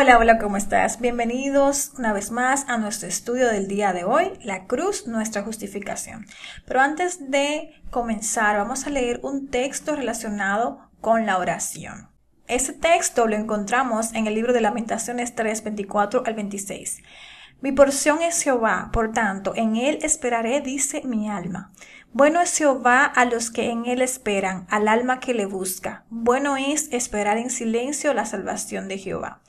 Hola, hola, ¿cómo estás? Bienvenidos una vez más a nuestro estudio del día de hoy, la cruz, nuestra justificación. Pero antes de comenzar, vamos a leer un texto relacionado con la oración. Ese texto lo encontramos en el libro de Lamentaciones 3, 24 al 26. Mi porción es Jehová, por tanto, en él esperaré, dice mi alma. Bueno es Jehová a los que en él esperan, al alma que le busca. Bueno es esperar en silencio la salvación de Jehová.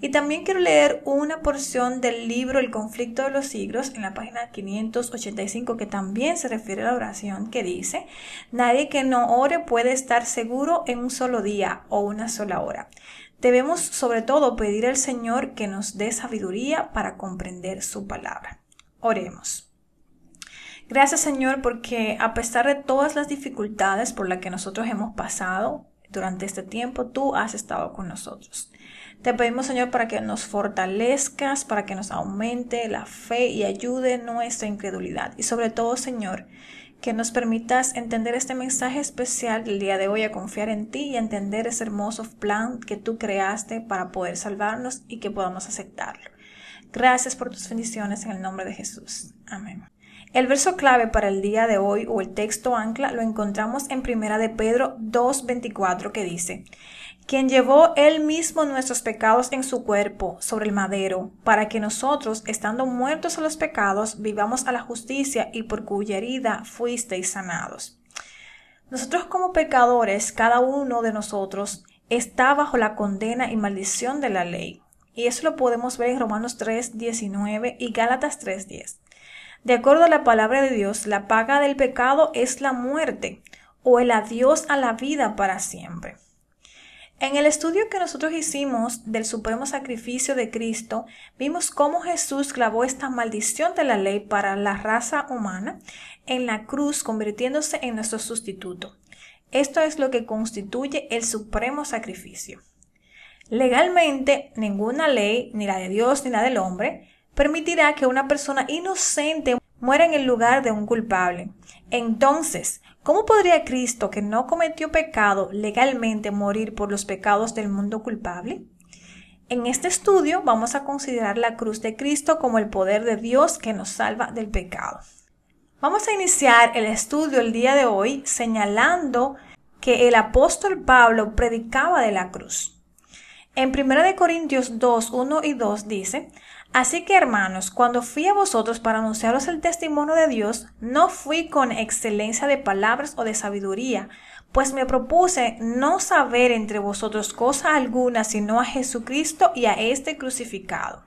Y también quiero leer una porción del libro El conflicto de los siglos en la página 585 que también se refiere a la oración que dice, nadie que no ore puede estar seguro en un solo día o una sola hora. Debemos sobre todo pedir al Señor que nos dé sabiduría para comprender su palabra. Oremos. Gracias Señor porque a pesar de todas las dificultades por las que nosotros hemos pasado durante este tiempo, tú has estado con nosotros. Te pedimos, Señor, para que nos fortalezcas, para que nos aumente la fe y ayude nuestra incredulidad. Y sobre todo, Señor, que nos permitas entender este mensaje especial del día de hoy, a confiar en ti y entender ese hermoso plan que tú creaste para poder salvarnos y que podamos aceptarlo. Gracias por tus bendiciones en el nombre de Jesús. Amén. El verso clave para el día de hoy o el texto ancla lo encontramos en Primera de Pedro 2.24 que dice, quien llevó él mismo nuestros pecados en su cuerpo sobre el madero, para que nosotros, estando muertos a los pecados, vivamos a la justicia y por cuya herida fuisteis sanados. Nosotros como pecadores, cada uno de nosotros, está bajo la condena y maldición de la ley. Y eso lo podemos ver en Romanos 3, 19 y Gálatas 3, 10. De acuerdo a la palabra de Dios, la paga del pecado es la muerte o el adiós a la vida para siempre. En el estudio que nosotros hicimos del supremo sacrificio de Cristo, vimos cómo Jesús clavó esta maldición de la ley para la raza humana en la cruz, convirtiéndose en nuestro sustituto. Esto es lo que constituye el supremo sacrificio. Legalmente, ninguna ley, ni la de Dios ni la del hombre, permitirá que una persona inocente muera en el lugar de un culpable. Entonces, ¿Cómo podría Cristo, que no cometió pecado, legalmente morir por los pecados del mundo culpable? En este estudio vamos a considerar la cruz de Cristo como el poder de Dios que nos salva del pecado. Vamos a iniciar el estudio el día de hoy señalando que el apóstol Pablo predicaba de la cruz. En 1 Corintios 2, 1 y 2 dice, Así que hermanos, cuando fui a vosotros para anunciaros el testimonio de Dios, no fui con excelencia de palabras o de sabiduría, pues me propuse no saber entre vosotros cosa alguna sino a Jesucristo y a este crucificado.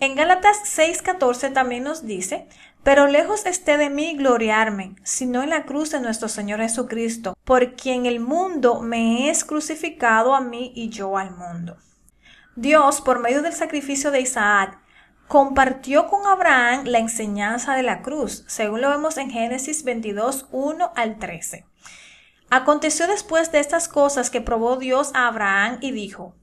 En Gálatas 6:14 también nos dice, pero lejos esté de mí gloriarme, sino en la cruz de nuestro Señor Jesucristo, por quien el mundo me es crucificado a mí y yo al mundo. Dios, por medio del sacrificio de Isaac, compartió con Abraham la enseñanza de la cruz, según lo vemos en Génesis 22, 1 al 13. Aconteció después de estas cosas que probó Dios a Abraham y dijo,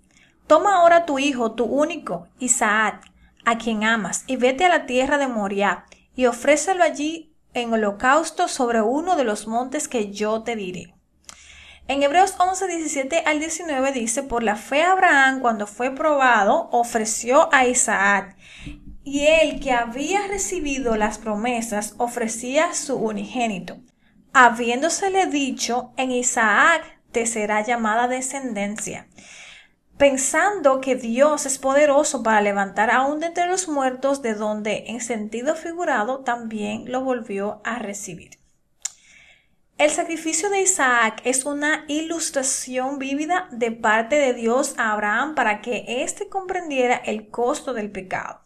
Toma ahora tu hijo, tu único, Isaac, a quien amas, y vete a la tierra de Moriah, y ofrécelo allí en holocausto sobre uno de los montes que yo te diré. En Hebreos 11, 17 al 19 dice, por la fe Abraham cuando fue probado ofreció a Isaac y él que había recibido las promesas ofrecía su unigénito, habiéndosele dicho, en Isaac te será llamada descendencia, pensando que Dios es poderoso para levantar aún de entre los muertos, de donde en sentido figurado también lo volvió a recibir. El sacrificio de Isaac es una ilustración vívida de parte de Dios a Abraham para que éste comprendiera el costo del pecado.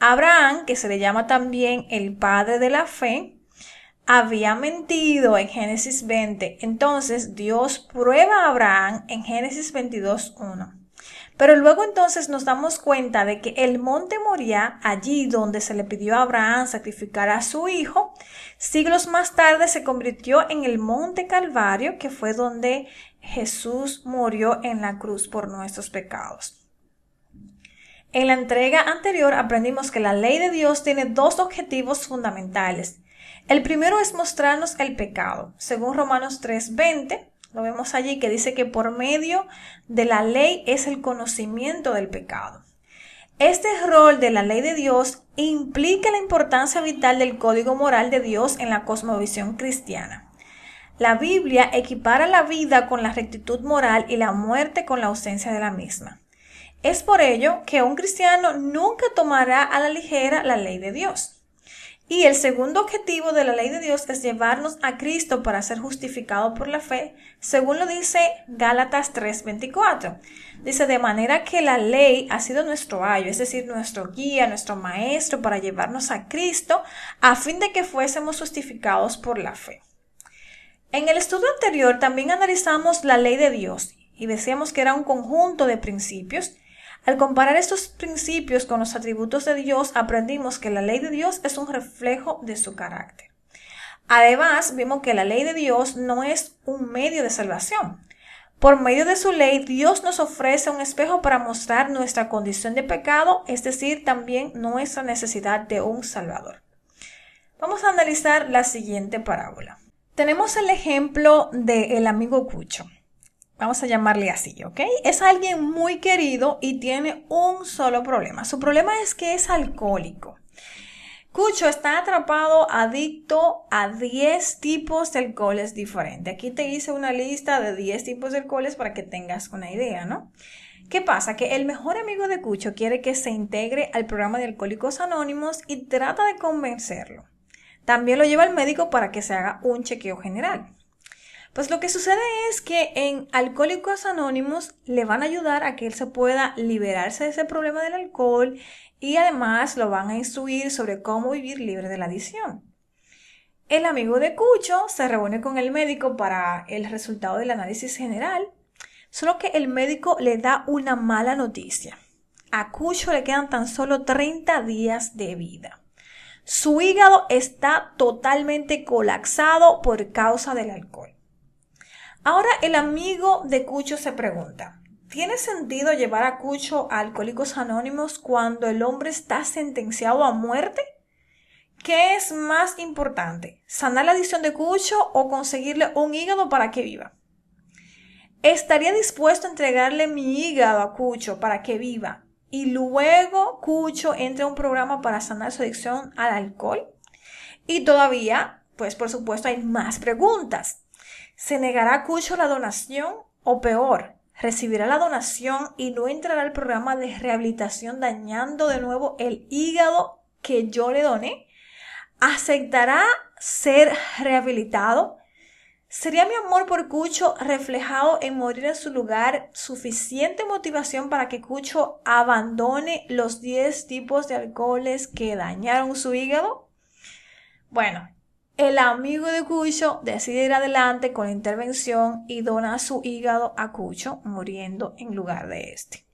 Abraham, que se le llama también el padre de la fe, había mentido en Génesis 20. Entonces Dios prueba a Abraham en Génesis 22.1. Pero luego entonces nos damos cuenta de que el monte Moría, allí donde se le pidió a Abraham sacrificar a su hijo, siglos más tarde se convirtió en el monte Calvario, que fue donde Jesús murió en la cruz por nuestros pecados. En la entrega anterior aprendimos que la ley de Dios tiene dos objetivos fundamentales. El primero es mostrarnos el pecado. Según Romanos 3:20, Lo vemos allí que dice que por medio de la ley es el conocimiento del pecado. Este rol de la ley de Dios implica la importancia vital del código moral de Dios en la cosmovisión cristiana. La Biblia equipara la vida con la rectitud moral y la muerte con la ausencia de la misma. Es por ello que un cristiano nunca tomará a la ligera la ley de Dios. Y el segundo objetivo de la ley de Dios es llevarnos a Cristo para ser justificado por la fe, según lo dice Gálatas 3:24. Dice, de manera que la ley ha sido nuestro ayo, es decir, nuestro guía, nuestro maestro para llevarnos a Cristo, a fin de que fuésemos justificados por la fe. En el estudio anterior también analizamos la ley de Dios y decíamos que era un conjunto de principios al comparar estos principios con los atributos de Dios, aprendimos que la ley de Dios es un reflejo de su carácter. Además, vimos que la ley de Dios no es un medio de salvación. Por medio de su ley, Dios nos ofrece un espejo para mostrar nuestra condición de pecado, es decir, también nuestra necesidad de un Salvador. Vamos a analizar la siguiente parábola. Tenemos el ejemplo del amigo Cucho. Vamos a llamarle así, ¿ok? Es alguien muy querido y tiene un solo problema. Su problema es que es alcohólico. Cucho está atrapado, adicto a 10 tipos de alcoholes diferentes. Aquí te hice una lista de 10 tipos de alcoholes para que tengas una idea, ¿no? ¿Qué pasa? Que el mejor amigo de Cucho quiere que se integre al programa de Alcohólicos Anónimos y trata de convencerlo. También lo lleva al médico para que se haga un chequeo general. Pues lo que sucede es que en Alcohólicos Anónimos le van a ayudar a que él se pueda liberarse de ese problema del alcohol y además lo van a instruir sobre cómo vivir libre de la adicción. El amigo de Cucho se reúne con el médico para el resultado del análisis general, solo que el médico le da una mala noticia. A Cucho le quedan tan solo 30 días de vida. Su hígado está totalmente colapsado por causa del alcohol. Ahora el amigo de Cucho se pregunta, ¿tiene sentido llevar a Cucho a Alcohólicos Anónimos cuando el hombre está sentenciado a muerte? ¿Qué es más importante? ¿Sanar la adicción de Cucho o conseguirle un hígado para que viva? ¿Estaría dispuesto a entregarle mi hígado a Cucho para que viva y luego Cucho entre a un programa para sanar su adicción al alcohol? Y todavía, pues por supuesto hay más preguntas. ¿Se negará Cucho la donación o peor, recibirá la donación y no entrará al programa de rehabilitación dañando de nuevo el hígado que yo le doné? ¿Aceptará ser rehabilitado? ¿Sería mi amor por Cucho reflejado en morir en su lugar suficiente motivación para que Cucho abandone los 10 tipos de alcoholes que dañaron su hígado? Bueno, el amigo de Cucho decide ir adelante con la intervención y dona su hígado a Cucho, muriendo en lugar de este.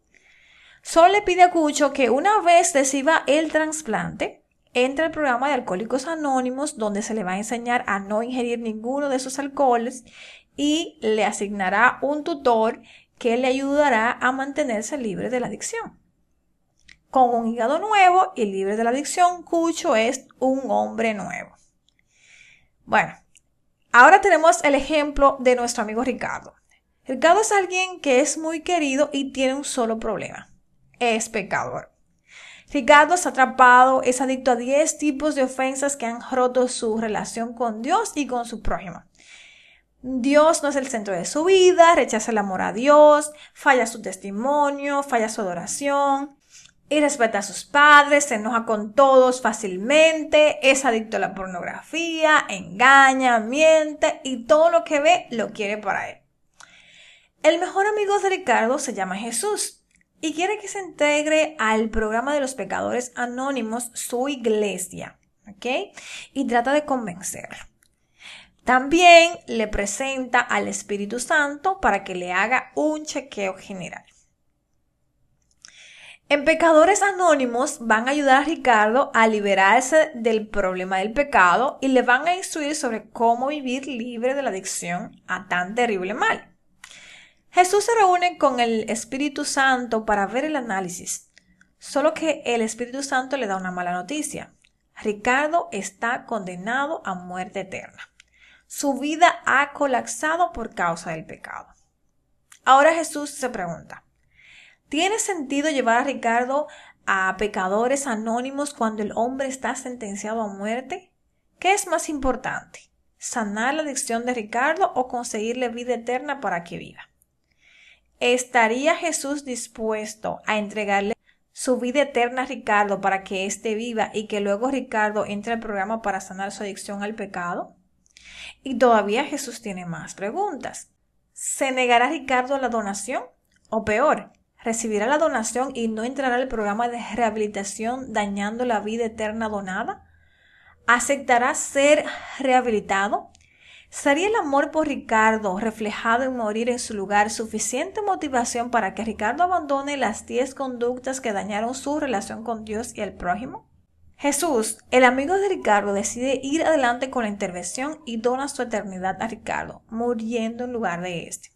Solo le pide a Cucho que una vez reciba el trasplante, entre al programa de Alcohólicos Anónimos, donde se le va a enseñar a no ingerir ninguno de esos alcoholes y le asignará un tutor que le ayudará a mantenerse libre de la adicción. Con un hígado nuevo y libre de la adicción, Cucho es un hombre nuevo. Bueno, ahora tenemos el ejemplo de nuestro amigo Ricardo. Ricardo es alguien que es muy querido y tiene un solo problema. Es pecador. Ricardo está atrapado, es adicto a 10 tipos de ofensas que han roto su relación con Dios y con su prójimo. Dios no es el centro de su vida, rechaza el amor a Dios, falla su testimonio, falla su adoración, y respeta a sus padres, se enoja con todos fácilmente, es adicto a la pornografía, engaña, miente y todo lo que ve lo quiere para él. El mejor amigo de Ricardo se llama Jesús y quiere que se integre al programa de los pecadores anónimos, su iglesia, ¿ok? Y trata de convencerlo. También le presenta al Espíritu Santo para que le haga un chequeo general. En Pecadores Anónimos van a ayudar a Ricardo a liberarse del problema del pecado y le van a instruir sobre cómo vivir libre de la adicción a tan terrible mal. Jesús se reúne con el Espíritu Santo para ver el análisis, solo que el Espíritu Santo le da una mala noticia. Ricardo está condenado a muerte eterna. Su vida ha colapsado por causa del pecado. Ahora Jesús se pregunta, ¿tiene sentido llevar a Ricardo a pecadores anónimos cuando el hombre está sentenciado a muerte? ¿Qué es más importante? ¿Sanar la adicción de Ricardo o conseguirle vida eterna para que viva? ¿Estaría Jesús dispuesto a entregarle su vida eterna a Ricardo para que éste viva y que luego Ricardo entre al programa para sanar su adicción al pecado? Y todavía Jesús tiene más preguntas. ¿Se negará Ricardo la donación? O peor, recibirá la donación y no entrará al programa de rehabilitación dañando la vida eterna donada? ¿Aceptará ser rehabilitado? ¿Sería el amor por Ricardo, reflejado en morir en su lugar, suficiente motivación para que Ricardo abandone las diez conductas que dañaron su relación con Dios y el prójimo? Jesús, el amigo de Ricardo, decide ir adelante con la intervención y dona su eternidad a Ricardo, muriendo en lugar de este.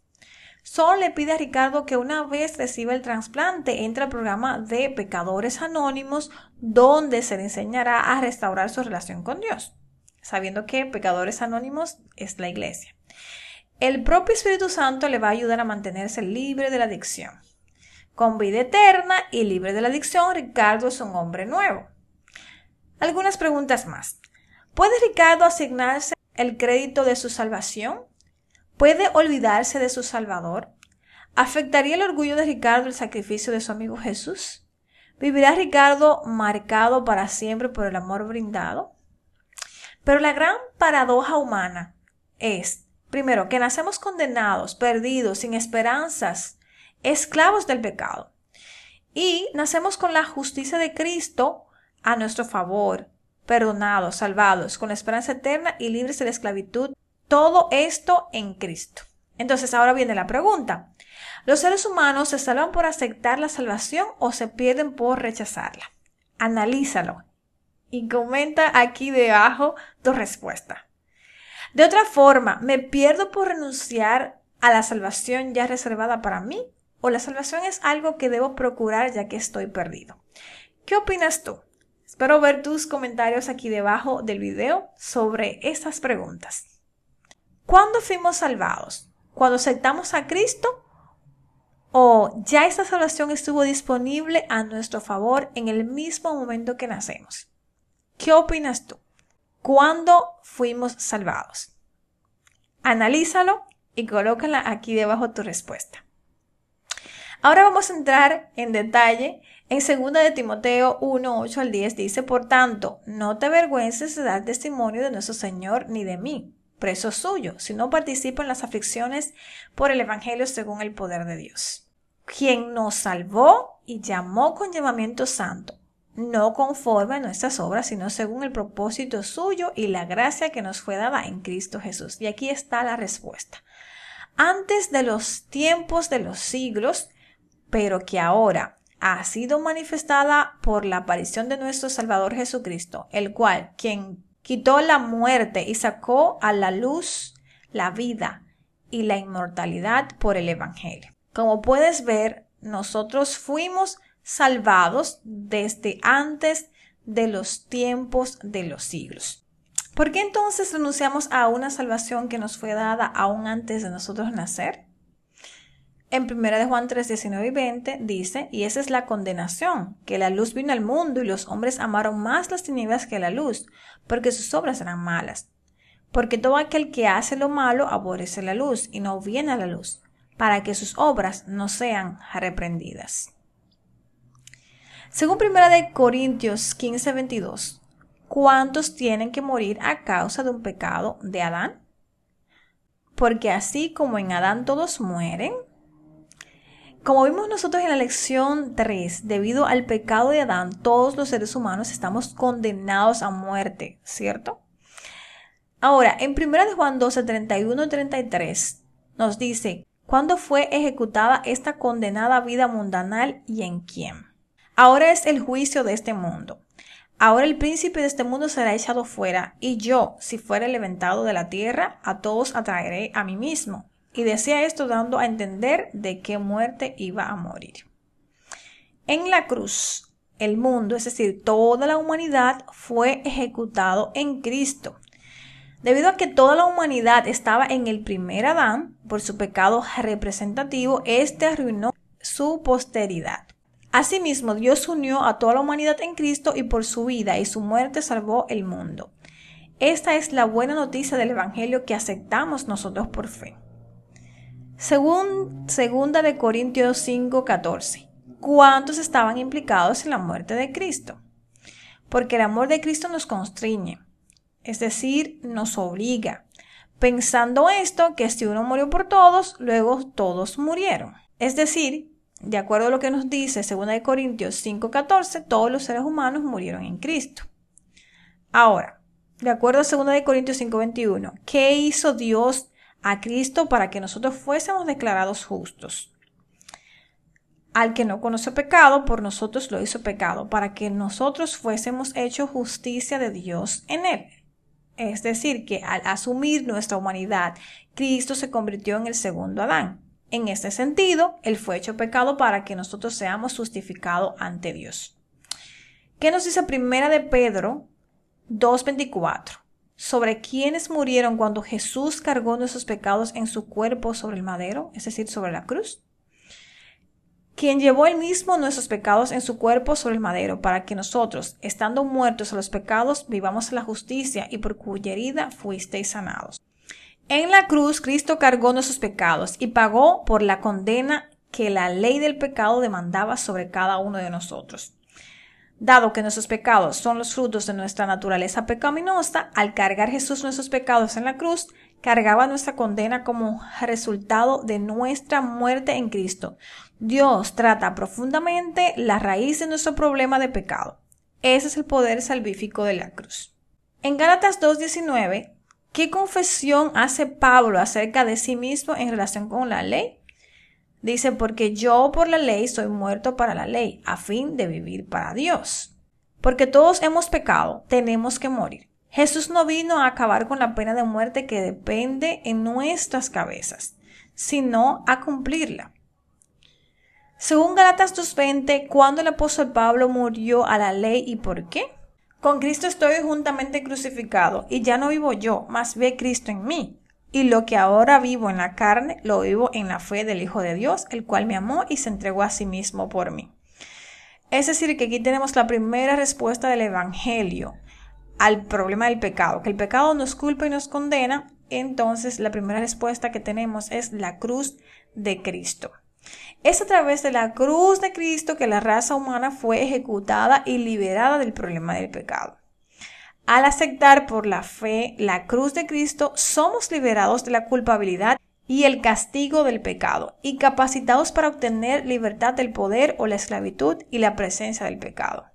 Solo le pide a Ricardo que una vez reciba el trasplante entre al programa de Pecadores Anónimos, donde se le enseñará a restaurar su relación con Dios sabiendo que pecadores anónimos es la iglesia. El propio Espíritu Santo le va a ayudar a mantenerse libre de la adicción. Con vida eterna y libre de la adicción, Ricardo es un hombre nuevo. Algunas preguntas más. ¿Puede Ricardo asignarse el crédito de su salvación? ¿Puede olvidarse de su Salvador? ¿Afectaría el orgullo de Ricardo el sacrificio de su amigo Jesús? ¿Vivirá Ricardo marcado para siempre por el amor brindado? Pero la gran paradoja humana es, primero, que nacemos condenados, perdidos, sin esperanzas, esclavos del pecado. Y nacemos con la justicia de Cristo a nuestro favor, perdonados, salvados, con la esperanza eterna y libres de la esclavitud. Todo esto en Cristo. Entonces ahora viene la pregunta. ¿Los seres humanos se salvan por aceptar la salvación o se pierden por rechazarla? Analízalo y comenta aquí debajo tu respuesta. De otra forma, ¿me pierdo por renunciar a la salvación ya reservada para mí? ¿O la salvación es algo que debo procurar ya que estoy perdido? ¿Qué opinas tú? Espero ver tus comentarios aquí debajo del video sobre estas preguntas. ¿Cuándo fuimos salvados? ¿Cuando aceptamos a Cristo? ¿O ya esta salvación estuvo disponible a nuestro favor en el mismo momento que nacemos? ¿Qué opinas tú? ¿Cuándo fuimos salvados? Analízalo y colócala aquí debajo tu respuesta. Ahora vamos a entrar en detalle en 2 de Timoteo 1, 8 al 10 dice, por tanto, no te avergüences de dar testimonio de nuestro Señor ni de mí, preso suyo, sino participa en las aflicciones por el Evangelio según el poder de Dios, quien nos salvó y llamó con llamamiento santo no conforme a nuestras obras, sino según el propósito suyo y la gracia que nos fue dada en Cristo Jesús. Y aquí está la respuesta. Antes de los tiempos de los siglos, pero que ahora ha sido manifestada por la aparición de nuestro Salvador Jesucristo, el cual, quien quitó la muerte y sacó a la luz la vida y la inmortalidad por el Evangelio. Como puedes ver, nosotros fuimos salvados desde antes de los tiempos de los siglos. ¿Por qué entonces renunciamos a una salvación que nos fue dada aún antes de nosotros nacer? En 1 de Juan 3, 19 y 20 dice, y esa es la condenación, que la luz vino al mundo y los hombres amaron más las tinieblas que la luz, porque sus obras eran malas. Porque todo aquel que hace lo malo aborrece la luz y no viene a la luz, para que sus obras no sean reprendidas. Según 1 Corintios 15, 22, ¿cuántos tienen que morir a causa de un pecado de Adán? Porque así como en Adán todos mueren, como vimos nosotros en la lección 3, debido al pecado de Adán, todos los seres humanos estamos condenados a muerte, ¿cierto? Ahora, en 1 Juan 12, 31 y 33 nos dice, ¿cuándo fue ejecutada esta condenada vida mundanal y en quién? Ahora es el juicio de este mundo. Ahora el príncipe de este mundo será echado fuera, y yo, si fuera levantado de la tierra, a todos atraeré a mí mismo. Y decía esto dando a entender de qué muerte iba a morir. En la cruz, el mundo, es decir, toda la humanidad, fue ejecutado en Cristo. Debido a que toda la humanidad estaba en el primer Adán, por su pecado representativo, este arruinó su posteridad. Asimismo, Dios unió a toda la humanidad en Cristo y por su vida y su muerte salvó el mundo. Esta es la buena noticia del Evangelio que aceptamos nosotros por fe. Según segunda de Corintios 5:14, ¿cuántos estaban implicados en la muerte de Cristo? Porque el amor de Cristo nos constriñe, es decir, nos obliga, pensando esto que si uno murió por todos, luego todos murieron. Es decir, de acuerdo a lo que nos dice 2 Corintios 5:14, todos los seres humanos murieron en Cristo. Ahora, de acuerdo a 2 Corintios 5:21, ¿qué hizo Dios a Cristo para que nosotros fuésemos declarados justos? Al que no conoce pecado, por nosotros lo hizo pecado, para que nosotros fuésemos hechos justicia de Dios en él. Es decir, que al asumir nuestra humanidad, Cristo se convirtió en el segundo Adán. En este sentido, Él fue hecho pecado para que nosotros seamos justificados ante Dios. ¿Qué nos dice Primera de Pedro 2.24? Sobre quienes murieron cuando Jesús cargó nuestros pecados en su cuerpo sobre el madero, es decir, sobre la cruz quien llevó él mismo nuestros pecados en su cuerpo sobre el madero, para que nosotros, estando muertos a los pecados, vivamos la justicia y por cuya herida fuisteis sanados. En la cruz Cristo cargó nuestros pecados y pagó por la condena que la ley del pecado demandaba sobre cada uno de nosotros. Dado que nuestros pecados son los frutos de nuestra naturaleza pecaminosa, al cargar Jesús nuestros pecados en la cruz, cargaba nuestra condena como resultado de nuestra muerte en Cristo. Dios trata profundamente la raíz de nuestro problema de pecado. Ese es el poder salvífico de la cruz. En Gálatas 2.19, ¿qué confesión hace Pablo acerca de sí mismo en relación con la ley? Dice, porque yo por la ley soy muerto para la ley, a fin de vivir para Dios. Porque todos hemos pecado, tenemos que morir. Jesús no vino a acabar con la pena de muerte que depende en nuestras cabezas, sino a cumplirla. Según Galatas 2.20, ¿cuándo el apóstol Pablo murió a la ley y por qué? Con Cristo estoy juntamente crucificado, y ya no vivo yo, mas ve Cristo en mí. Y lo que ahora vivo en la carne, lo vivo en la fe del Hijo de Dios, el cual me amó y se entregó a sí mismo por mí. Es decir, que aquí tenemos la primera respuesta del Evangelio al problema del pecado, que el pecado nos culpa y nos condena, entonces la primera respuesta que tenemos es la cruz de Cristo. Es a través de la cruz de Cristo que la raza humana fue ejecutada y liberada del problema del pecado. Al aceptar por la fe la cruz de Cristo, somos liberados de la culpabilidad y el castigo del pecado y capacitados para obtener libertad del poder o la esclavitud y la presencia del pecado.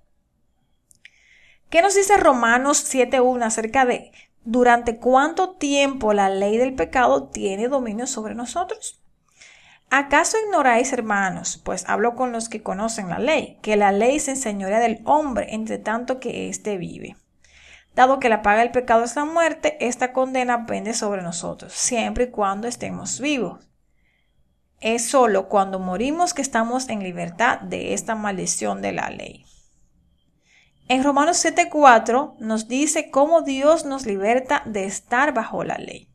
¿Qué nos dice Romanos 7.1 acerca de durante cuánto tiempo la ley del pecado tiene dominio sobre nosotros? ¿Acaso ignoráis, hermanos, pues hablo con los que conocen la ley, que la ley se enseñorea del hombre entre tanto que éste vive? Dado que la paga del pecado es la muerte, esta condena pende sobre nosotros, siempre y cuando estemos vivos. Es solo cuando morimos que estamos en libertad de esta maldición de la ley. En Romanos 7:4 nos dice cómo Dios nos liberta de estar bajo la ley.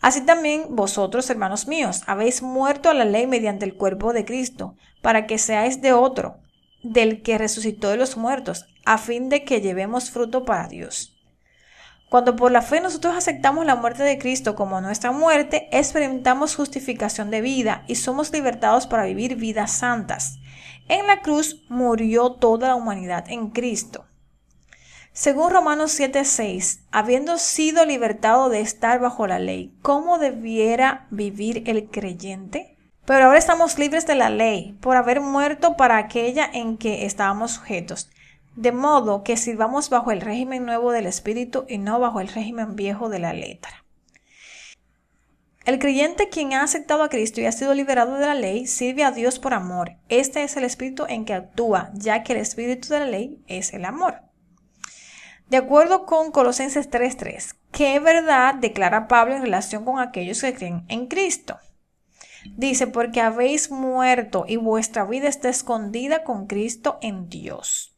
Así también vosotros, hermanos míos, habéis muerto a la ley mediante el cuerpo de Cristo, para que seáis de otro, del que resucitó de los muertos, a fin de que llevemos fruto para Dios. Cuando por la fe nosotros aceptamos la muerte de Cristo como nuestra muerte, experimentamos justificación de vida y somos libertados para vivir vidas santas. En la cruz murió toda la humanidad en Cristo. Según Romanos 7:6, habiendo sido libertado de estar bajo la ley, ¿cómo debiera vivir el creyente? Pero ahora estamos libres de la ley, por haber muerto para aquella en que estábamos sujetos, de modo que sirvamos bajo el régimen nuevo del Espíritu y no bajo el régimen viejo de la letra. El creyente quien ha aceptado a Cristo y ha sido liberado de la ley sirve a Dios por amor. Este es el espíritu en que actúa, ya que el espíritu de la ley es el amor. De acuerdo con Colosenses 3:3, ¿qué verdad declara Pablo en relación con aquellos que creen en Cristo? Dice, porque habéis muerto y vuestra vida está escondida con Cristo en Dios.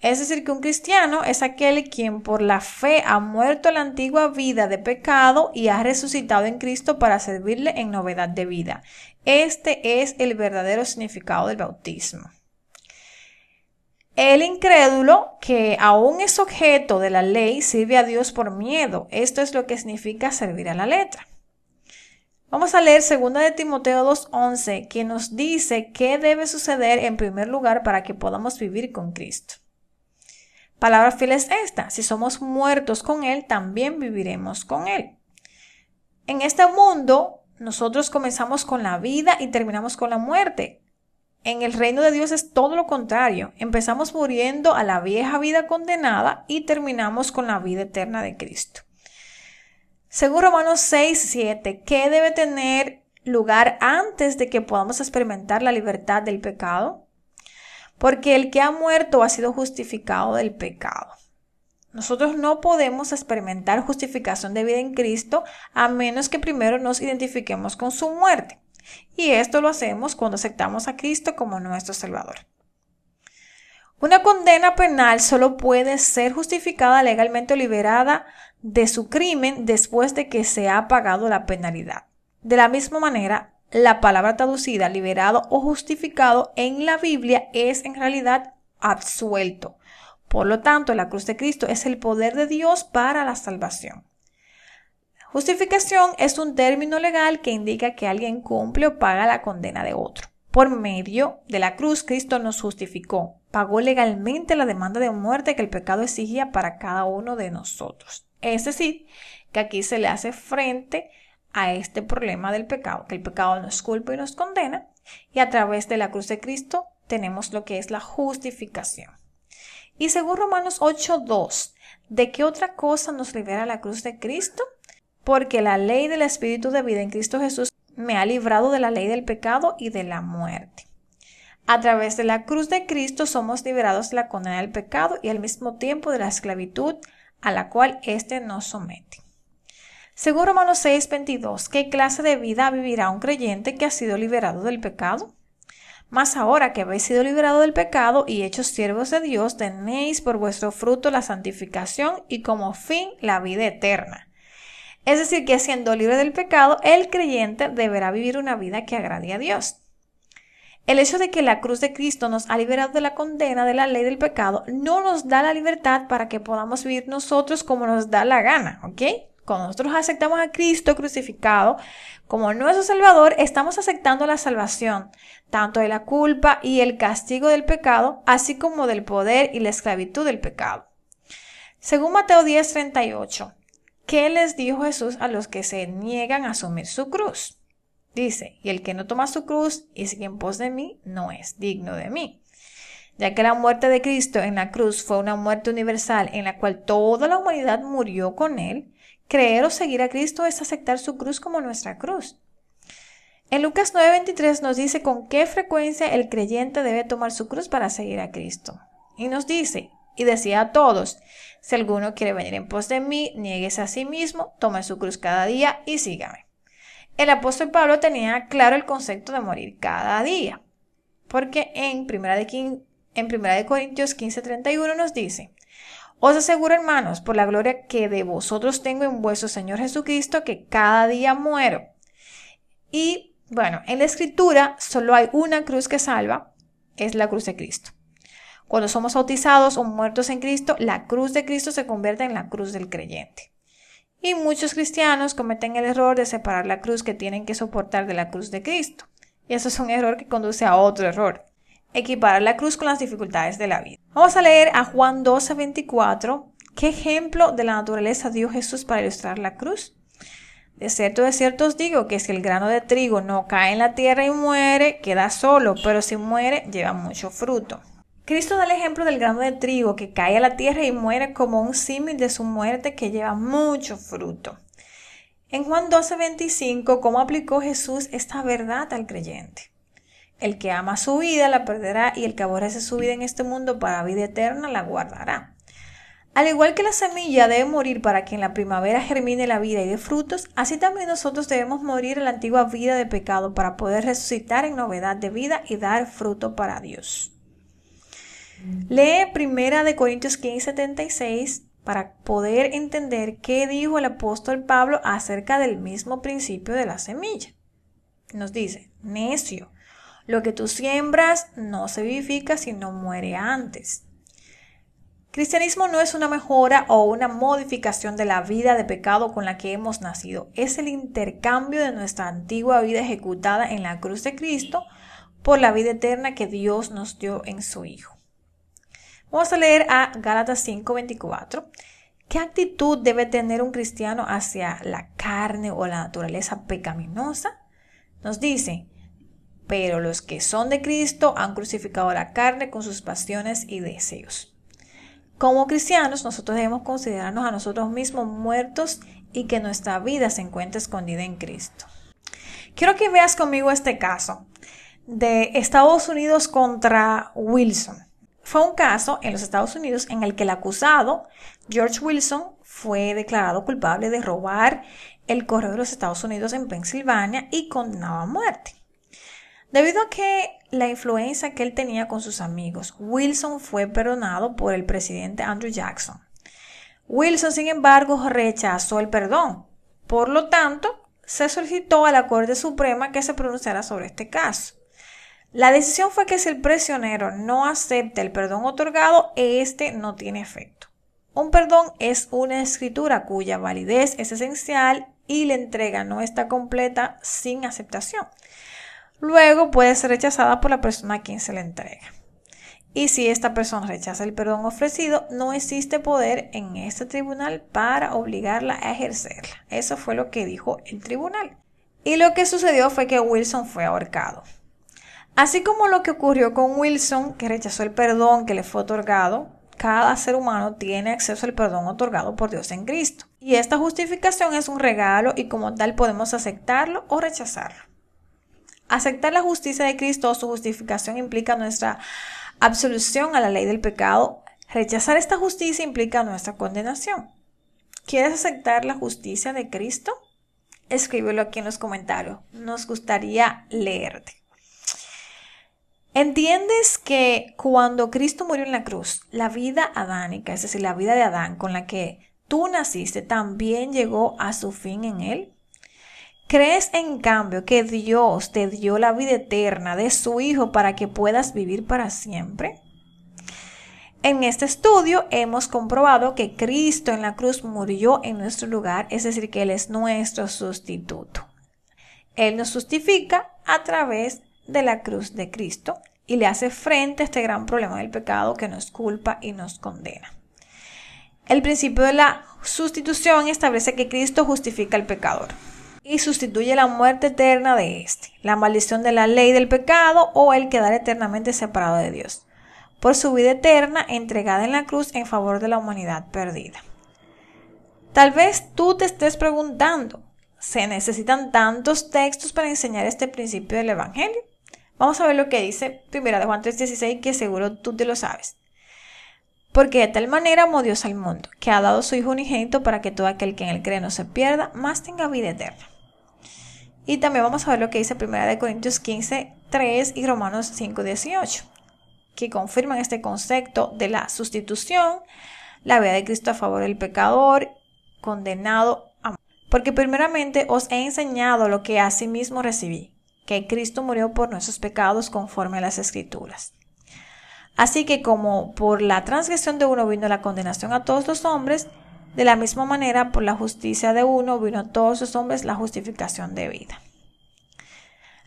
Es decir, que un cristiano es aquel quien por la fe ha muerto la antigua vida de pecado y ha resucitado en Cristo para servirle en novedad de vida. Este es el verdadero significado del bautismo. El incrédulo, que aún es objeto de la ley, sirve a Dios por miedo. Esto es lo que significa servir a la letra. Vamos a leer 2 de Timoteo 2.11, que nos dice qué debe suceder en primer lugar para que podamos vivir con Cristo. Palabra fiel es esta, si somos muertos con Él, también viviremos con Él. En este mundo, nosotros comenzamos con la vida y terminamos con la muerte. En el reino de Dios es todo lo contrario. Empezamos muriendo a la vieja vida condenada y terminamos con la vida eterna de Cristo. Según Romanos 6, 7, ¿qué debe tener lugar antes de que podamos experimentar la libertad del pecado? porque el que ha muerto ha sido justificado del pecado. Nosotros no podemos experimentar justificación de vida en Cristo a menos que primero nos identifiquemos con su muerte. Y esto lo hacemos cuando aceptamos a Cristo como nuestro Salvador. Una condena penal solo puede ser justificada legalmente o liberada de su crimen después de que se ha pagado la penalidad. De la misma manera, la palabra traducida liberado o justificado en la Biblia es en realidad absuelto. Por lo tanto, la cruz de Cristo es el poder de Dios para la salvación. Justificación es un término legal que indica que alguien cumple o paga la condena de otro. Por medio de la cruz, Cristo nos justificó, pagó legalmente la demanda de muerte que el pecado exigía para cada uno de nosotros. Es decir, que aquí se le hace frente a este problema del pecado, que el pecado nos culpa y nos condena, y a través de la cruz de Cristo tenemos lo que es la justificación. Y según Romanos 8.2, ¿de qué otra cosa nos libera la cruz de Cristo? Porque la ley del Espíritu de vida en Cristo Jesús me ha librado de la ley del pecado y de la muerte. A través de la cruz de Cristo somos liberados de la condena del pecado y al mismo tiempo de la esclavitud a la cual éste nos somete. Según Romanos 6:22, ¿qué clase de vida vivirá un creyente que ha sido liberado del pecado? Mas ahora que habéis sido liberado del pecado y hechos siervos de Dios, tenéis por vuestro fruto la santificación y como fin la vida eterna. Es decir, que siendo libre del pecado, el creyente deberá vivir una vida que agrade a Dios. El hecho de que la cruz de Cristo nos ha liberado de la condena de la ley del pecado no nos da la libertad para que podamos vivir nosotros como nos da la gana, ¿ok? Cuando nosotros aceptamos a Cristo crucificado como nuestro Salvador, estamos aceptando la salvación, tanto de la culpa y el castigo del pecado, así como del poder y la esclavitud del pecado. Según Mateo 10:38, ¿qué les dijo Jesús a los que se niegan a asumir su cruz? Dice, y el que no toma su cruz y sigue en pos de mí, no es digno de mí. Ya que la muerte de Cristo en la cruz fue una muerte universal en la cual toda la humanidad murió con él, Creer o seguir a Cristo es aceptar su cruz como nuestra cruz. En Lucas 9:23 nos dice con qué frecuencia el creyente debe tomar su cruz para seguir a Cristo. Y nos dice, y decía a todos, si alguno quiere venir en pos de mí, nieguese a sí mismo, tome su cruz cada día y sígame. El apóstol Pablo tenía claro el concepto de morir cada día, porque en 1 de, en primera de Corintios 15:31 nos dice, os aseguro, hermanos, por la gloria que de vosotros tengo en vuestro Señor Jesucristo, que cada día muero. Y bueno, en la escritura solo hay una cruz que salva, es la cruz de Cristo. Cuando somos bautizados o muertos en Cristo, la cruz de Cristo se convierte en la cruz del creyente. Y muchos cristianos cometen el error de separar la cruz que tienen que soportar de la cruz de Cristo. Y eso es un error que conduce a otro error equiparar la cruz con las dificultades de la vida. Vamos a leer a Juan 12, 24. ¿Qué ejemplo de la naturaleza dio Jesús para ilustrar la cruz? De cierto, de cierto os digo que si el grano de trigo no cae en la tierra y muere, queda solo, pero si muere, lleva mucho fruto. Cristo da el ejemplo del grano de trigo que cae a la tierra y muere como un símil de su muerte que lleva mucho fruto. En Juan 12, 25, ¿cómo aplicó Jesús esta verdad al creyente? El que ama su vida la perderá y el que aborrece su vida en este mundo para vida eterna la guardará. Al igual que la semilla debe morir para que en la primavera germine la vida y dé frutos, así también nosotros debemos morir a la antigua vida de pecado para poder resucitar en novedad de vida y dar fruto para Dios. Lee Primera de Corintios 15, 76 para poder entender qué dijo el apóstol Pablo acerca del mismo principio de la semilla. Nos dice, necio, lo que tú siembras no se vivifica si no muere antes. Cristianismo no es una mejora o una modificación de la vida de pecado con la que hemos nacido, es el intercambio de nuestra antigua vida ejecutada en la cruz de Cristo por la vida eterna que Dios nos dio en su Hijo. Vamos a leer a Gálatas 5:24. ¿Qué actitud debe tener un cristiano hacia la carne o la naturaleza pecaminosa? Nos dice, pero los que son de Cristo han crucificado la carne con sus pasiones y deseos. Como cristianos, nosotros debemos considerarnos a nosotros mismos muertos y que nuestra vida se encuentra escondida en Cristo. Quiero que veas conmigo este caso de Estados Unidos contra Wilson. Fue un caso en los Estados Unidos en el que el acusado, George Wilson, fue declarado culpable de robar el correo de los Estados Unidos en Pensilvania y condenado a muerte. Debido a que la influencia que él tenía con sus amigos, Wilson fue perdonado por el presidente Andrew Jackson. Wilson, sin embargo, rechazó el perdón. Por lo tanto, se solicitó a la Corte Suprema que se pronunciara sobre este caso. La decisión fue que si el prisionero no acepta el perdón otorgado, este no tiene efecto. Un perdón es una escritura cuya validez es esencial y la entrega no está completa sin aceptación. Luego puede ser rechazada por la persona a quien se le entrega. Y si esta persona rechaza el perdón ofrecido, no existe poder en este tribunal para obligarla a ejercerla. Eso fue lo que dijo el tribunal. Y lo que sucedió fue que Wilson fue ahorcado. Así como lo que ocurrió con Wilson, que rechazó el perdón que le fue otorgado, cada ser humano tiene acceso al perdón otorgado por Dios en Cristo. Y esta justificación es un regalo y como tal podemos aceptarlo o rechazarlo. Aceptar la justicia de Cristo o su justificación implica nuestra absolución a la ley del pecado. Rechazar esta justicia implica nuestra condenación. ¿Quieres aceptar la justicia de Cristo? Escríbelo aquí en los comentarios. Nos gustaría leerte. ¿Entiendes que cuando Cristo murió en la cruz, la vida adánica, es decir, la vida de Adán con la que tú naciste, también llegó a su fin en él? ¿Crees en cambio que Dios te dio la vida eterna de su Hijo para que puedas vivir para siempre? En este estudio hemos comprobado que Cristo en la cruz murió en nuestro lugar, es decir, que Él es nuestro sustituto. Él nos justifica a través de la cruz de Cristo y le hace frente a este gran problema del pecado que nos culpa y nos condena. El principio de la sustitución establece que Cristo justifica al pecador y sustituye la muerte eterna de éste, la maldición de la ley del pecado o el quedar eternamente separado de Dios, por su vida eterna entregada en la cruz en favor de la humanidad perdida. Tal vez tú te estés preguntando, ¿se necesitan tantos textos para enseñar este principio del Evangelio? Vamos a ver lo que dice Primera de Juan 3:16, que seguro tú te lo sabes. Porque de tal manera amó Dios al mundo, que ha dado su Hijo unigénito para que todo aquel que en él cree no se pierda, más tenga vida eterna. Y también vamos a ver lo que dice Primera de Corintios 15, 3 y Romanos 5, 18, que confirman este concepto de la sustitución, la vida de Cristo a favor del pecador, condenado a Porque primeramente os he enseñado lo que asimismo recibí que Cristo murió por nuestros pecados conforme a las escrituras. Así que como por la transgresión de uno vino la condenación a todos los hombres, de la misma manera por la justicia de uno vino a todos los hombres la justificación de vida.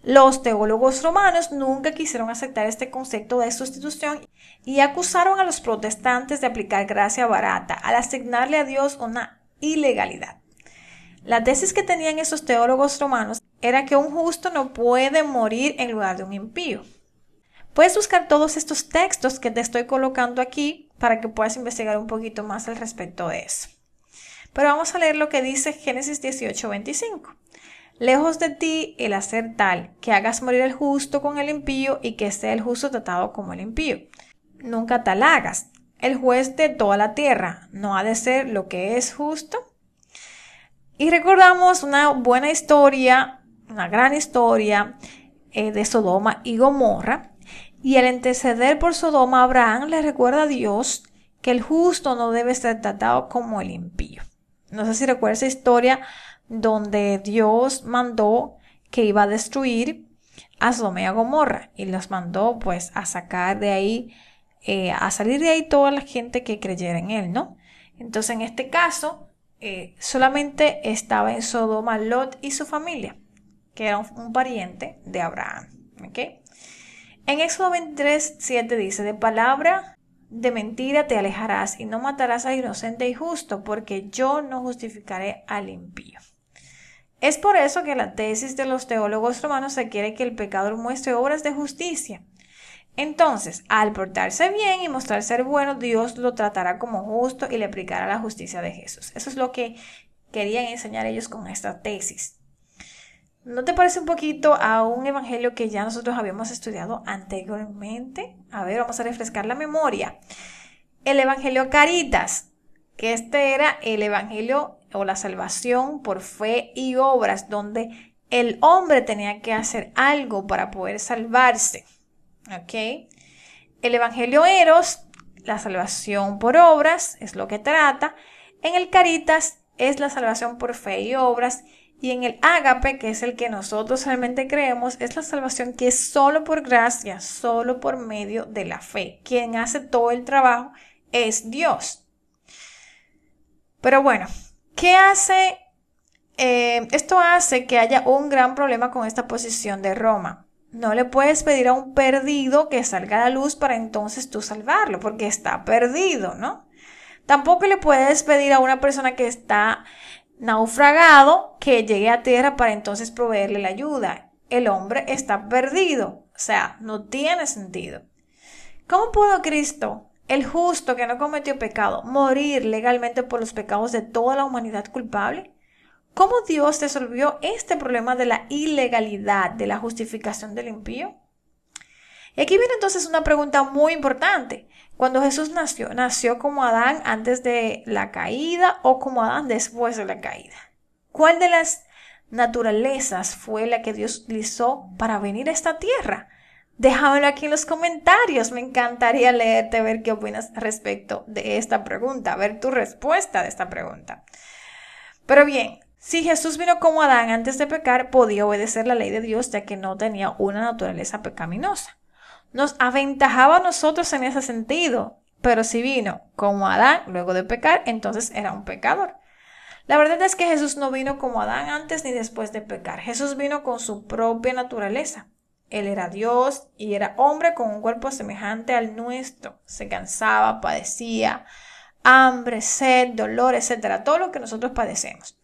Los teólogos romanos nunca quisieron aceptar este concepto de sustitución y acusaron a los protestantes de aplicar gracia barata al asignarle a Dios una ilegalidad. La tesis que tenían esos teólogos romanos era que un justo no puede morir en lugar de un impío. Puedes buscar todos estos textos que te estoy colocando aquí para que puedas investigar un poquito más al respecto de eso. Pero vamos a leer lo que dice Génesis 18:25. Lejos de ti el hacer tal que hagas morir el justo con el impío y que sea el justo tratado como el impío. Nunca tal hagas. El juez de toda la tierra no ha de ser lo que es justo. Y recordamos una buena historia una gran historia eh, de Sodoma y Gomorra. Y al interceder por Sodoma, Abraham le recuerda a Dios que el justo no debe ser tratado como el impío. No sé si recuerda esa historia donde Dios mandó que iba a destruir a Sodoma y a Gomorra y los mandó pues a sacar de ahí, eh, a salir de ahí toda la gente que creyera en él, ¿no? Entonces en este caso eh, solamente estaba en Sodoma Lot y su familia, que era un, pariente de Abraham, ¿ok? En Éxodo 23, 7 dice, de palabra de mentira te alejarás y no matarás al inocente y justo, porque yo no justificaré al impío. Es por eso que la tesis de los teólogos romanos requiere que el pecador muestre obras de justicia. Entonces, al portarse bien y mostrar ser bueno, Dios lo tratará como justo y le aplicará la justicia de Jesús. Eso es lo que querían enseñar ellos con esta tesis. ¿No te parece un poquito a un evangelio que ya nosotros habíamos estudiado anteriormente? A ver, vamos a refrescar la memoria. El evangelio Caritas, que este era el evangelio o la salvación por fe y obras, donde el hombre tenía que hacer algo para poder salvarse. ¿Ok? El evangelio Eros, la salvación por obras, es lo que trata. En el Caritas es la salvación por fe y obras y en el ágape, que es el que nosotros realmente creemos, es la salvación que es solo por gracia, solo por medio de la fe. Quien hace todo el trabajo es Dios. Pero bueno, ¿qué hace? Eh, esto hace que haya un gran problema con esta posición de Roma. No le puedes pedir a un perdido que salga a la luz para entonces tú salvarlo, porque está perdido, ¿no? Tampoco le puedes pedir a una persona que está naufragado que llegue a tierra para entonces proveerle la ayuda. El hombre está perdido, o sea, no tiene sentido. ¿Cómo pudo Cristo, el justo que no cometió pecado, morir legalmente por los pecados de toda la humanidad culpable? ¿Cómo Dios resolvió este problema de la ilegalidad, de la justificación del impío? Y aquí viene entonces una pregunta muy importante. Cuando Jesús nació, ¿nació como Adán antes de la caída o como Adán después de la caída? ¿Cuál de las naturalezas fue la que Dios utilizó para venir a esta tierra? Déjamelo aquí en los comentarios. Me encantaría leerte, ver qué opinas respecto de esta pregunta, ver tu respuesta de esta pregunta. Pero bien, si Jesús vino como Adán antes de pecar, podía obedecer la ley de Dios ya que no tenía una naturaleza pecaminosa nos aventajaba a nosotros en ese sentido, pero si vino como Adán luego de pecar, entonces era un pecador. La verdad es que Jesús no vino como Adán antes ni después de pecar. Jesús vino con su propia naturaleza. Él era Dios y era hombre con un cuerpo semejante al nuestro. Se cansaba, padecía hambre, sed, dolor, etcétera, todo lo que nosotros padecemos.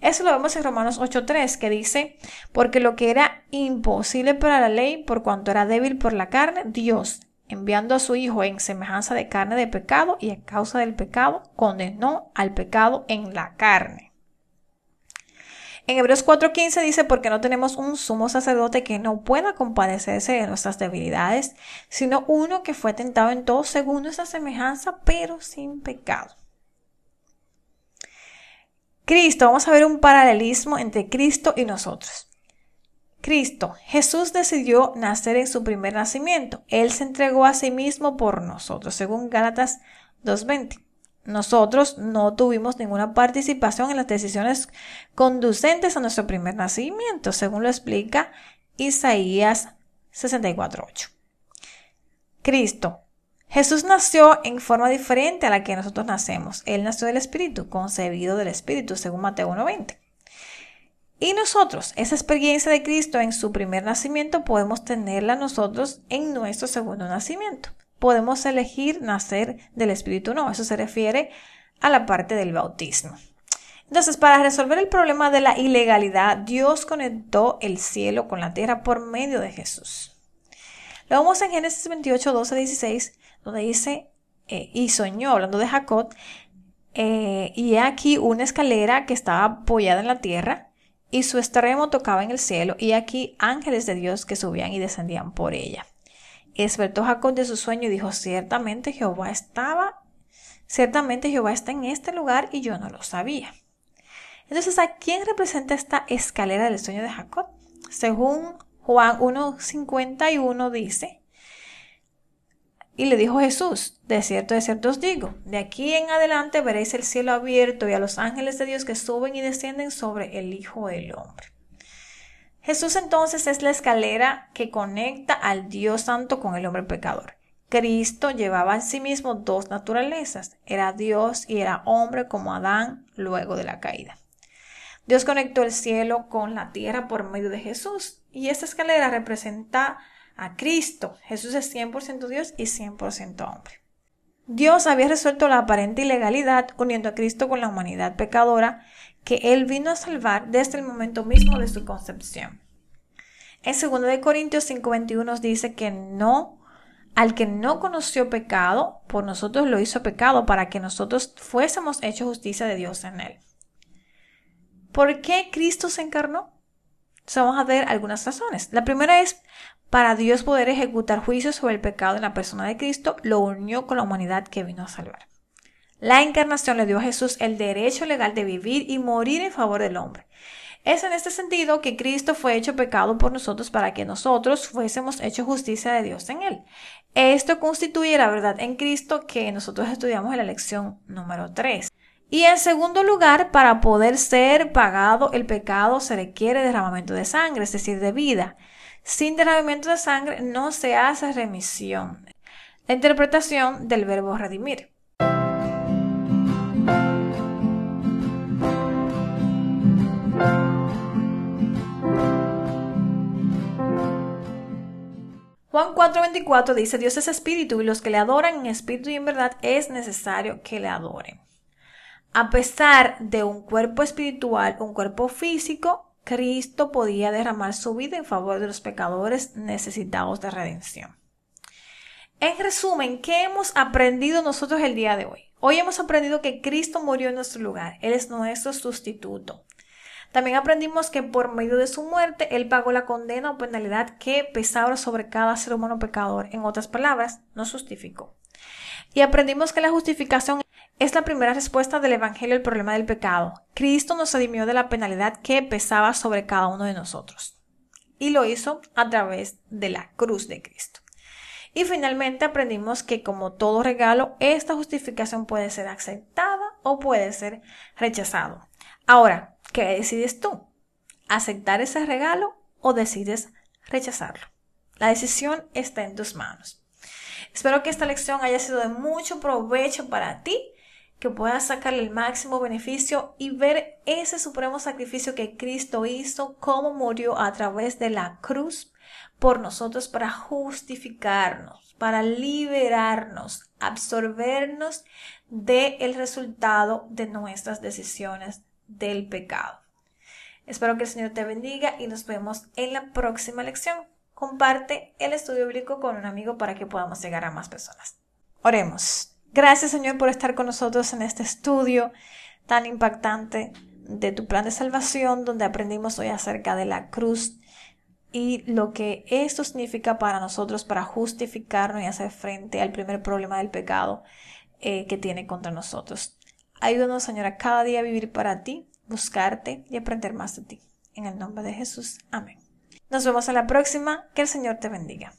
Eso lo vemos en Romanos 8.3, que dice, porque lo que era imposible para la ley, por cuanto era débil por la carne, Dios, enviando a su Hijo en semejanza de carne de pecado y a causa del pecado, condenó al pecado en la carne. En Hebreos 4:15 dice, porque no tenemos un sumo sacerdote que no pueda compadecerse de nuestras debilidades, sino uno que fue tentado en todo según nuestra semejanza, pero sin pecado. Cristo, vamos a ver un paralelismo entre Cristo y nosotros. Cristo, Jesús decidió nacer en su primer nacimiento. Él se entregó a sí mismo por nosotros, según Gálatas 2.20. Nosotros no tuvimos ninguna participación en las decisiones conducentes a nuestro primer nacimiento, según lo explica Isaías 64.8. Cristo, Jesús nació en forma diferente a la que nosotros nacemos. Él nació del Espíritu, concebido del Espíritu, según Mateo 1.20. Y nosotros, esa experiencia de Cristo en su primer nacimiento, podemos tenerla nosotros en nuestro segundo nacimiento. Podemos elegir nacer del Espíritu no. Eso se refiere a la parte del bautismo. Entonces, para resolver el problema de la ilegalidad, Dios conectó el cielo con la tierra por medio de Jesús. Lo vemos en Génesis 28, 12, 16, donde dice, eh, y soñó, hablando de Jacob, eh, y aquí una escalera que estaba apoyada en la tierra, y su extremo tocaba en el cielo, y aquí ángeles de Dios que subían y descendían por ella. Y despertó Jacob de su sueño y dijo, ciertamente Jehová estaba, ciertamente Jehová está en este lugar y yo no lo sabía. Entonces, ¿a quién representa esta escalera del sueño de Jacob? Según Juan 1.51 dice, Y le dijo Jesús, de cierto, de cierto os digo, de aquí en adelante veréis el cielo abierto y a los ángeles de Dios que suben y descienden sobre el Hijo del Hombre. Jesús entonces es la escalera que conecta al Dios Santo con el hombre pecador. Cristo llevaba en sí mismo dos naturalezas, era Dios y era hombre como Adán luego de la caída. Dios conectó el cielo con la tierra por medio de Jesús y esta escalera representa a Cristo. Jesús es 100% Dios y 100% hombre. Dios había resuelto la aparente ilegalidad uniendo a Cristo con la humanidad pecadora que Él vino a salvar desde el momento mismo de su concepción. En 2 Corintios 5:21 nos dice que no, al que no conoció pecado, por nosotros lo hizo pecado para que nosotros fuésemos hechos justicia de Dios en Él. ¿Por qué Cristo se encarnó? vamos a ver algunas razones. La primera es para Dios poder ejecutar juicio sobre el pecado en la persona de Cristo, lo unió con la humanidad que vino a salvar. La encarnación le dio a Jesús el derecho legal de vivir y morir en favor del hombre. Es en este sentido que Cristo fue hecho pecado por nosotros para que nosotros fuésemos hechos justicia de Dios en él. Esto constituye la verdad en Cristo que nosotros estudiamos en la lección número 3. Y en segundo lugar, para poder ser pagado el pecado se requiere derramamiento de sangre, es decir, de vida. Sin derramamiento de sangre no se hace remisión. La interpretación del verbo redimir. Juan 4:24 dice, Dios es espíritu y los que le adoran en espíritu y en verdad es necesario que le adoren. A pesar de un cuerpo espiritual, un cuerpo físico, Cristo podía derramar su vida en favor de los pecadores necesitados de redención. En resumen, ¿qué hemos aprendido nosotros el día de hoy? Hoy hemos aprendido que Cristo murió en nuestro lugar, Él es nuestro sustituto. También aprendimos que por medio de su muerte Él pagó la condena o penalidad que pesaba sobre cada ser humano pecador. En otras palabras, nos justificó. Y aprendimos que la justificación es la primera respuesta del Evangelio al problema del pecado. Cristo nos redimió de la penalidad que pesaba sobre cada uno de nosotros. Y lo hizo a través de la cruz de Cristo. Y finalmente aprendimos que como todo regalo, esta justificación puede ser aceptada o puede ser rechazado. Ahora, ¿qué decides tú? ¿Aceptar ese regalo o decides rechazarlo? La decisión está en tus manos. Espero que esta lección haya sido de mucho provecho para ti que puedas sacarle el máximo beneficio y ver ese supremo sacrificio que Cristo hizo, cómo murió a través de la cruz por nosotros para justificarnos, para liberarnos, absorbernos del resultado de nuestras decisiones del pecado. Espero que el Señor te bendiga y nos vemos en la próxima lección. Comparte el estudio bíblico con un amigo para que podamos llegar a más personas. Oremos. Gracias Señor por estar con nosotros en este estudio tan impactante de tu plan de salvación, donde aprendimos hoy acerca de la cruz y lo que esto significa para nosotros para justificarnos y hacer frente al primer problema del pecado eh, que tiene contra nosotros. Ayúdanos, Señor, a cada día a vivir para ti, buscarte y aprender más de ti. En el nombre de Jesús. Amén. Nos vemos en la próxima. Que el Señor te bendiga.